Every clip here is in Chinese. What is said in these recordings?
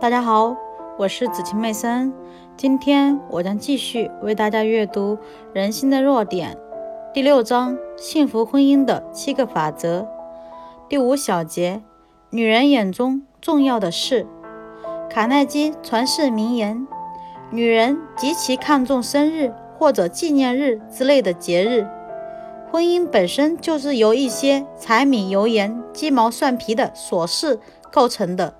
大家好，我是子晴妹森。今天我将继续为大家阅读《人性的弱点》第六章“幸福婚姻的七个法则”第五小节“女人眼中重要的事”。卡耐基传世名言：“女人极其看重生日或者纪念日之类的节日。婚姻本身就是由一些柴米油盐、鸡毛蒜皮的琐事构成的。”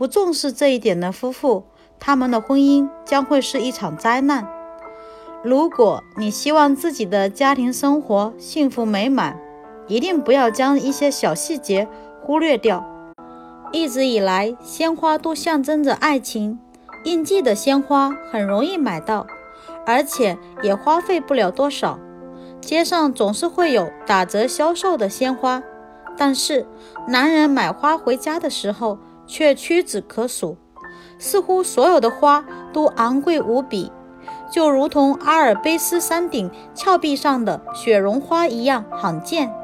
不重视这一点的夫妇，他们的婚姻将会是一场灾难。如果你希望自己的家庭生活幸福美满，一定不要将一些小细节忽略掉。一直以来，鲜花都象征着爱情，应季的鲜花很容易买到，而且也花费不了多少。街上总是会有打折销售的鲜花，但是男人买花回家的时候，却屈指可数，似乎所有的花都昂贵无比，就如同阿尔卑斯山顶峭壁上的雪绒花一样罕见。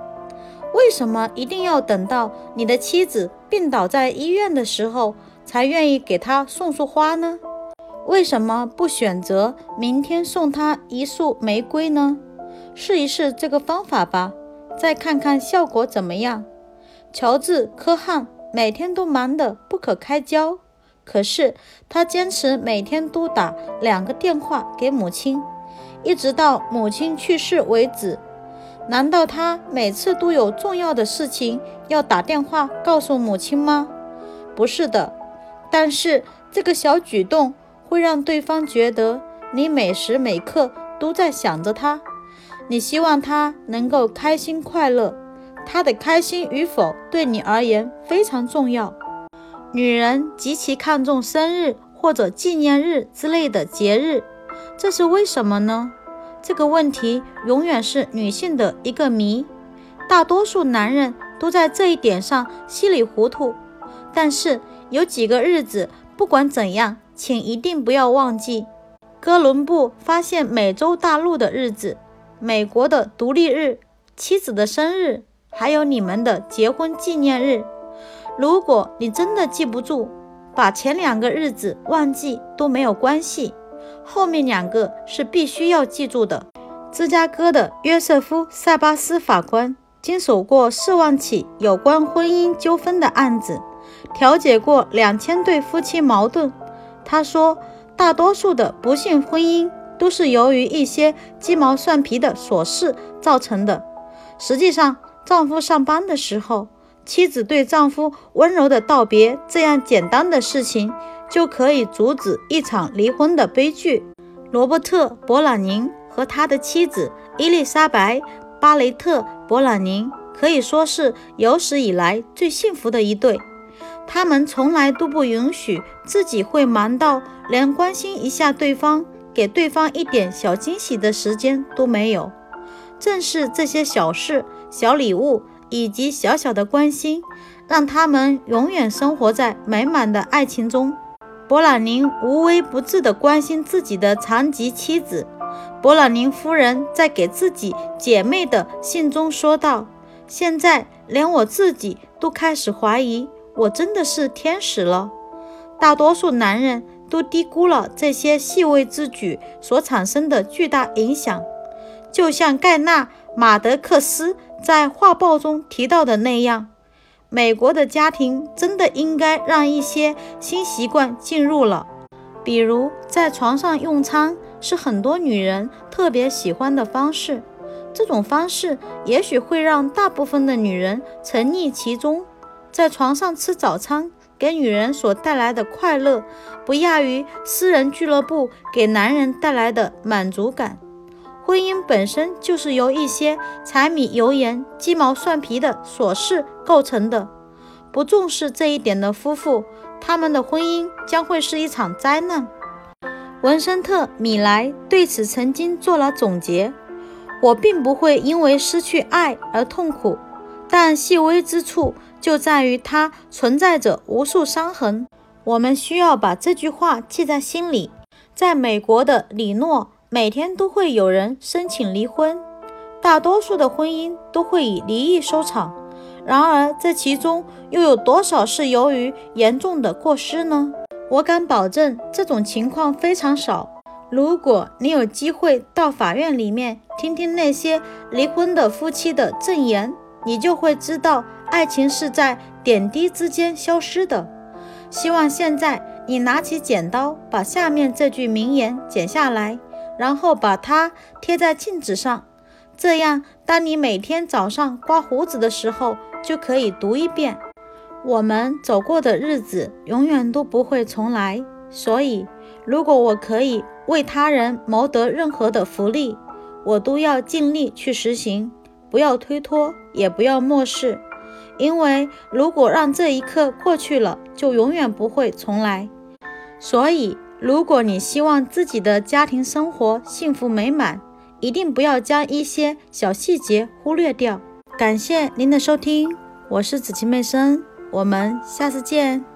为什么一定要等到你的妻子病倒在医院的时候才愿意给她送束花呢？为什么不选择明天送她一束玫瑰呢？试一试这个方法吧，再看看效果怎么样。乔治·科汉。每天都忙得不可开交，可是他坚持每天都打两个电话给母亲，一直到母亲去世为止。难道他每次都有重要的事情要打电话告诉母亲吗？不是的，但是这个小举动会让对方觉得你每时每刻都在想着他，你希望他能够开心快乐。他的开心与否对你而言非常重要。女人极其看重生日或者纪念日之类的节日，这是为什么呢？这个问题永远是女性的一个谜。大多数男人都在这一点上稀里糊涂。但是有几个日子，不管怎样，请一定不要忘记：哥伦布发现美洲大陆的日子，美国的独立日，妻子的生日。还有你们的结婚纪念日，如果你真的记不住，把前两个日子忘记都没有关系，后面两个是必须要记住的。芝加哥的约瑟夫·塞巴斯法官经手过四万起有关婚姻纠纷的案子，调解过两千对夫妻矛盾。他说，大多数的不幸婚姻都是由于一些鸡毛蒜皮的琐事造成的。实际上，丈夫上班的时候，妻子对丈夫温柔的道别，这样简单的事情就可以阻止一场离婚的悲剧。罗伯特·勃朗宁和他的妻子伊丽莎白·巴雷特·勃朗宁可以说是有史以来最幸福的一对。他们从来都不允许自己会忙到连关心一下对方、给对方一点小惊喜的时间都没有。正是这些小事。小礼物以及小小的关心，让他们永远生活在美满的爱情中。勃朗宁无微不至地关心自己的残疾妻子。勃朗宁夫人在给自己姐妹的信中说道：“现在连我自己都开始怀疑，我真的是天使了。”大多数男人都低估了这些细微之举所产生的巨大影响，就像盖纳·马德克斯。在画报中提到的那样，美国的家庭真的应该让一些新习惯进入了，比如在床上用餐是很多女人特别喜欢的方式。这种方式也许会让大部分的女人沉溺其中。在床上吃早餐给女人所带来的快乐，不亚于私人俱乐部给男人带来的满足感。婚姻本身就是由一些柴米油盐、鸡毛蒜皮的琐事构成的。不重视这一点的夫妇，他们的婚姻将会是一场灾难。文森特·米莱对此曾经做了总结：“我并不会因为失去爱而痛苦，但细微之处就在于它存在着无数伤痕。”我们需要把这句话记在心里。在美国的里诺。每天都会有人申请离婚，大多数的婚姻都会以离异收场。然而，这其中又有多少是由于严重的过失呢？我敢保证这种情况非常少。如果你有机会到法院里面听听那些离婚的夫妻的证言，你就会知道，爱情是在点滴之间消失的。希望现在你拿起剪刀，把下面这句名言剪下来，然后把它贴在镜子上，这样当你每天早上刮胡子的时候，就可以读一遍。我们走过的日子永远都不会重来，所以如果我可以为他人谋得任何的福利，我都要尽力去实行，不要推脱，也不要漠视。因为如果让这一刻过去了，就永远不会重来。所以，如果你希望自己的家庭生活幸福美满，一定不要将一些小细节忽略掉。感谢您的收听，我是紫琪妹生。我们下次见。